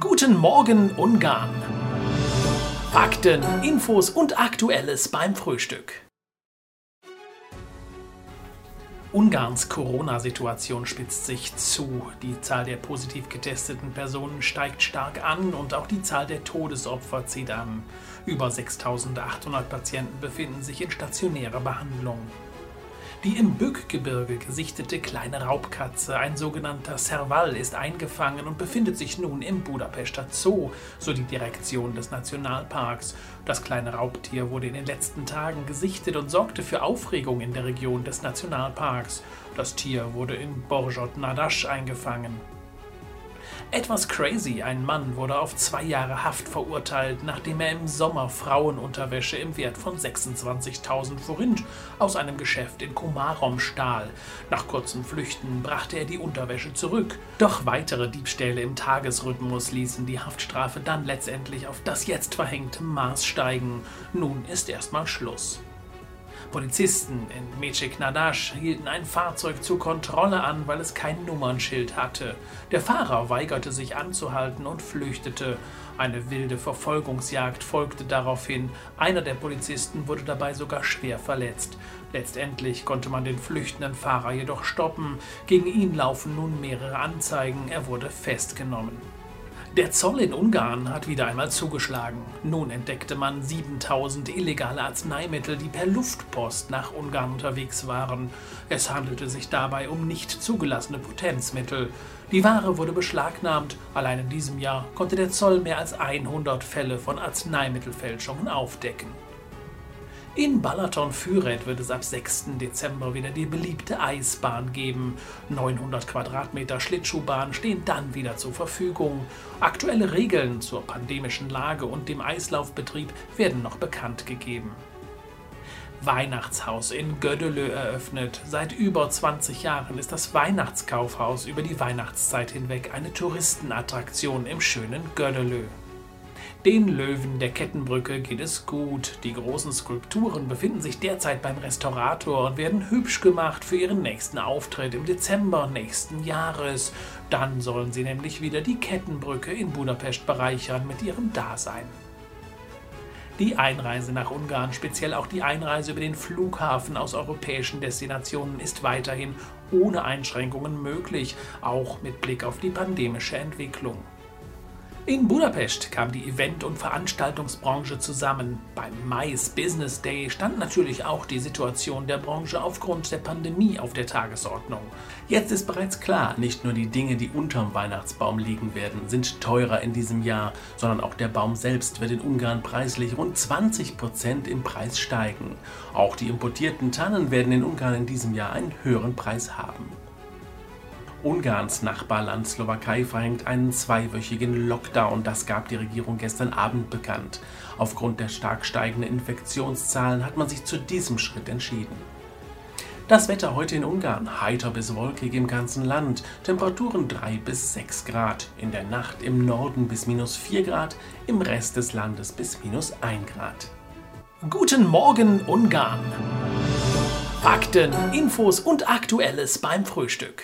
Guten Morgen Ungarn. Fakten, Infos und Aktuelles beim Frühstück. Ungarns Corona-Situation spitzt sich zu. Die Zahl der positiv getesteten Personen steigt stark an und auch die Zahl der Todesopfer zieht an. Über 6800 Patienten befinden sich in stationärer Behandlung. Die im Bückgebirge gesichtete kleine Raubkatze, ein sogenannter Serval, ist eingefangen und befindet sich nun im Budapester Zoo, so die Direktion des Nationalparks. Das kleine Raubtier wurde in den letzten Tagen gesichtet und sorgte für Aufregung in der Region des Nationalparks. Das Tier wurde in Borjot Nadash eingefangen. Etwas crazy, ein Mann wurde auf zwei Jahre Haft verurteilt, nachdem er im Sommer Frauenunterwäsche im Wert von 26.000 Forint aus einem Geschäft in Komarom stahl. Nach kurzem Flüchten brachte er die Unterwäsche zurück. Doch weitere Diebstähle im Tagesrhythmus ließen die Haftstrafe dann letztendlich auf das jetzt verhängte Maß steigen. Nun ist erstmal Schluss. Polizisten in Mecik Nadash hielten ein Fahrzeug zur Kontrolle an, weil es kein Nummernschild hatte. Der Fahrer weigerte sich anzuhalten und flüchtete. Eine wilde Verfolgungsjagd folgte daraufhin. Einer der Polizisten wurde dabei sogar schwer verletzt. Letztendlich konnte man den flüchtenden Fahrer jedoch stoppen. Gegen ihn laufen nun mehrere Anzeigen. Er wurde festgenommen. Der Zoll in Ungarn hat wieder einmal zugeschlagen. Nun entdeckte man 7000 illegale Arzneimittel, die per Luftpost nach Ungarn unterwegs waren. Es handelte sich dabei um nicht zugelassene Potenzmittel. Die Ware wurde beschlagnahmt. Allein in diesem Jahr konnte der Zoll mehr als 100 Fälle von Arzneimittelfälschungen aufdecken. In Balaton-Füret wird es ab 6. Dezember wieder die beliebte Eisbahn geben. 900 Quadratmeter Schlittschuhbahn stehen dann wieder zur Verfügung. Aktuelle Regeln zur pandemischen Lage und dem Eislaufbetrieb werden noch bekannt gegeben. Weihnachtshaus in Gödelö eröffnet. Seit über 20 Jahren ist das Weihnachtskaufhaus über die Weihnachtszeit hinweg eine Touristenattraktion im schönen Gödelö. Den Löwen der Kettenbrücke geht es gut. Die großen Skulpturen befinden sich derzeit beim Restaurator und werden hübsch gemacht für ihren nächsten Auftritt im Dezember nächsten Jahres. Dann sollen sie nämlich wieder die Kettenbrücke in Budapest bereichern mit ihrem Dasein. Die Einreise nach Ungarn, speziell auch die Einreise über den Flughafen aus europäischen Destinationen, ist weiterhin ohne Einschränkungen möglich, auch mit Blick auf die pandemische Entwicklung. In Budapest kam die Event- und Veranstaltungsbranche zusammen. Beim Mais Business Day stand natürlich auch die Situation der Branche aufgrund der Pandemie auf der Tagesordnung. Jetzt ist bereits klar, nicht nur die Dinge, die unterm Weihnachtsbaum liegen werden, sind teurer in diesem Jahr, sondern auch der Baum selbst wird in Ungarn preislich rund 20 Prozent im Preis steigen. Auch die importierten Tannen werden in Ungarn in diesem Jahr einen höheren Preis haben. Ungarns Nachbarland Slowakei verhängt einen zweiwöchigen Lockdown. Das gab die Regierung gestern Abend bekannt. Aufgrund der stark steigenden Infektionszahlen hat man sich zu diesem Schritt entschieden. Das Wetter heute in Ungarn heiter bis wolkig im ganzen Land, Temperaturen 3 bis 6 Grad, in der Nacht im Norden bis minus 4 Grad, im Rest des Landes bis minus 1 Grad. Guten Morgen Ungarn! Fakten, Infos und Aktuelles beim Frühstück.